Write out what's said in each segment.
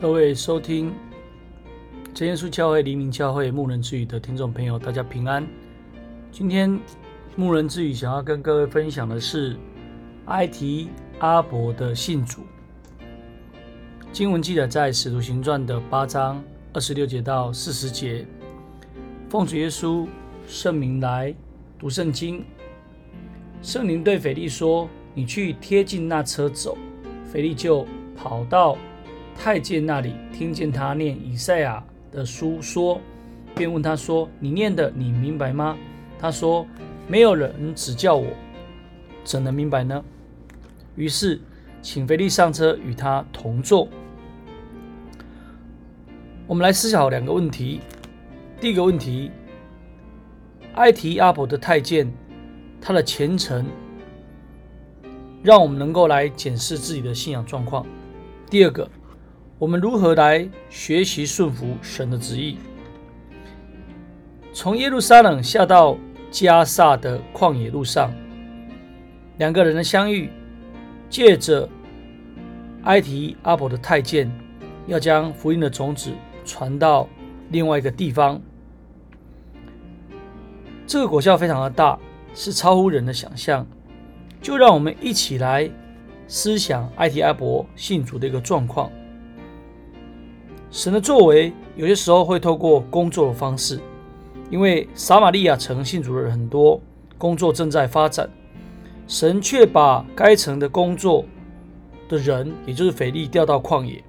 各位收听真耶稣教会黎明教会牧人之语的听众朋友，大家平安。今天牧人之语想要跟各位分享的是埃提阿伯的信主。经文记载在使徒行传的八章二十六节到四十节。奉主耶稣圣名来读圣经。圣灵对腓力说：“你去贴近那车走。”腓力就跑到。太监那里听见他念以赛亚的书，说，便问他说：“你念的，你明白吗？”他说：“没有人指教我，怎能明白呢？”于是请菲利上车与他同坐。我们来思考两个问题。第一个问题：埃提阿伯的太监，他的虔诚，让我们能够来检视自己的信仰状况。第二个。我们如何来学习顺服神的旨意？从耶路撒冷下到加萨的旷野路上，两个人的相遇，借着埃提阿伯的太监，要将福音的种子传到另外一个地方。这个果效非常的大，是超乎人的想象。就让我们一起来思想埃提阿伯信主的一个状况。神的作为有些时候会透过工作的方式，因为撒玛利亚城信主的人很多，工作正在发展，神却把该城的工作的人，也就是腓力调到旷野，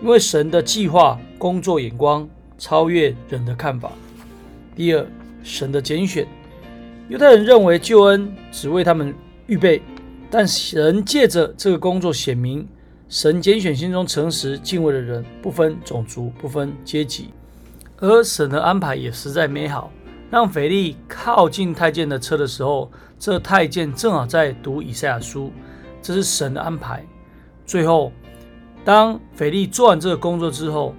因为神的计划、工作眼光超越人的看法。第二，神的拣选，犹太人认为救恩只为他们预备，但神借着这个工作显明。神拣选心中诚实敬畏的人，不分种族，不分阶级，而神的安排也实在美好。让腓利靠近太监的车的时候，这太监正好在读以赛亚书，这是神的安排。最后，当腓利做完这个工作之后，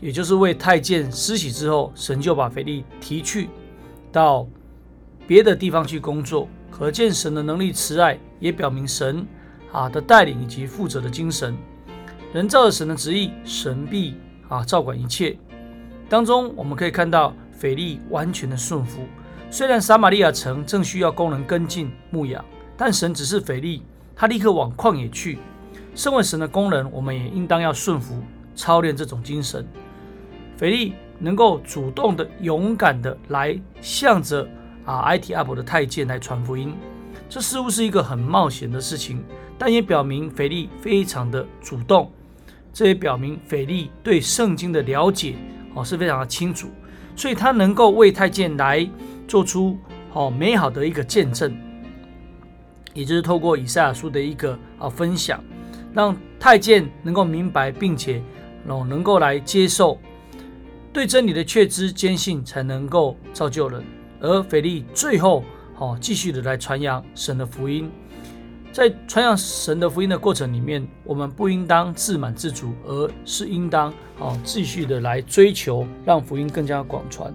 也就是为太监施洗之后，神就把腓利提去到别的地方去工作。可见神的能力慈爱，也表明神。啊的带领以及负责的精神，人造的神的旨意，神必啊照管一切。当中我们可以看到腓力完全的顺服。虽然撒玛利亚城正需要工人跟进牧养，但神指示腓力，他立刻往旷野去。身为神的工人，我们也应当要顺服，操练这种精神。腓利能够主动的、勇敢的来向着啊埃提阿伯的太监来传福音，这似乎是一个很冒险的事情。但也表明腓利非常的主动，这也表明腓利对圣经的了解哦是非常的清楚，所以他能够为太监来做出好美好的一个见证，也就是透过以赛亚书的一个啊分享，让太监能够明白，并且哦能够来接受，对真理的确知坚信，才能够造就人。而腓利最后哦继续的来传扬神的福音。在传扬神的福音的过程里面，我们不应当自满自足，而是应当啊继续的来追求，让福音更加广传。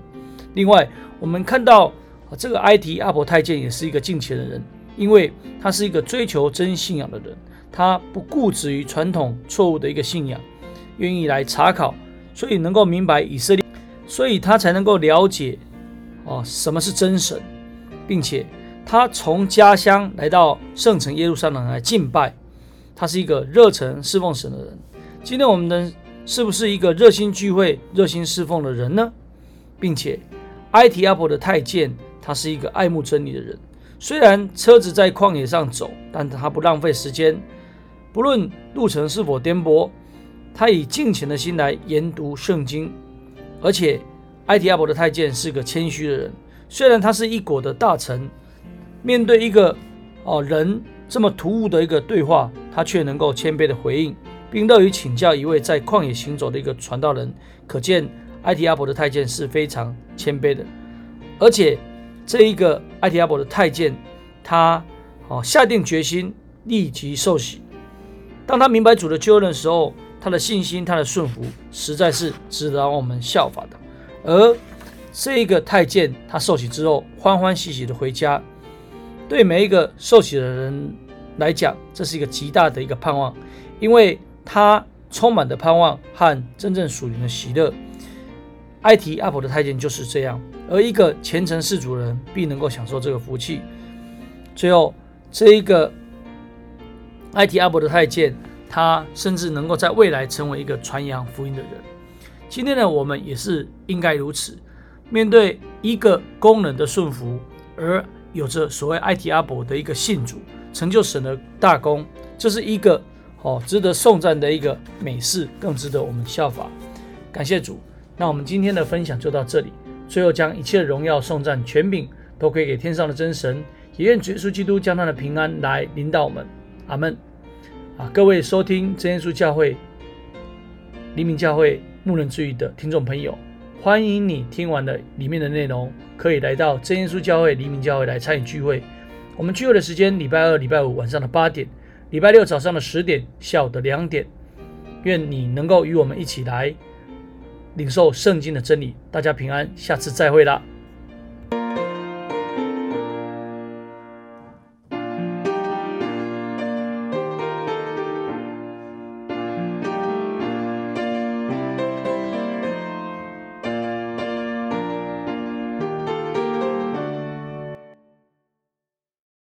另外，我们看到啊这个埃提阿伯太监也是一个敬虔的人，因为他是一个追求真信仰的人，他不固执于传统错误的一个信仰，愿意来查考，所以能够明白以色列，所以他才能够了解哦什么是真神，并且。他从家乡来到圣城耶路撒冷来敬拜，他是一个热忱侍奉神的人。今天我们的是不是一个热心聚会、热心侍奉的人呢？并且，埃提阿伯的太监，他是一个爱慕真理的人。虽然车子在旷野上走，但他不浪费时间，不论路程是否颠簸，他以敬虔的心来研读圣经。而且，埃提阿伯的太监是个谦虚的人，虽然他是一国的大臣。面对一个哦人这么突兀的一个对话，他却能够谦卑的回应，并乐于请教一位在旷野行走的一个传道人。可见埃提阿伯的太监是非常谦卑的，而且这一个埃提阿伯的太监，他哦下定决心立即受洗。当他明白主的救恩的时候，他的信心、他的顺服，实在是值得我们效法的。而这一个太监，他受洗之后，欢欢喜喜的回家。对每一个受洗的人来讲，这是一个极大的一个盼望，因为他充满的盼望和真正属灵的喜乐。埃提阿伯的太监就是这样，而一个虔诚事主人必能够享受这个福气。最后，这一个埃提阿伯的太监，他甚至能够在未来成为一个传扬福音的人。今天呢，我们也是应该如此，面对一个工人的顺服，而有着所谓埃提阿伯的一个信主，成就神的大功，这是一个哦值得颂赞的一个美事，更值得我们效法。感谢主。那我们今天的分享就到这里。最后，将一切荣耀、颂赞、权柄都归给天上的真神，也愿主耶稣基督将他的平安来临到我们。阿门。啊，各位收听真耶稣教会黎明教会牧人之语的听众朋友，欢迎你听完了里面的内容，可以来到真耶稣教会黎明教会来参与聚会。我们聚会的时间：礼拜二、礼拜五晚上的八点，礼拜六早上的十点，下午的两点。愿你能够与我们一起来。领受圣经的真理，大家平安，下次再会啦。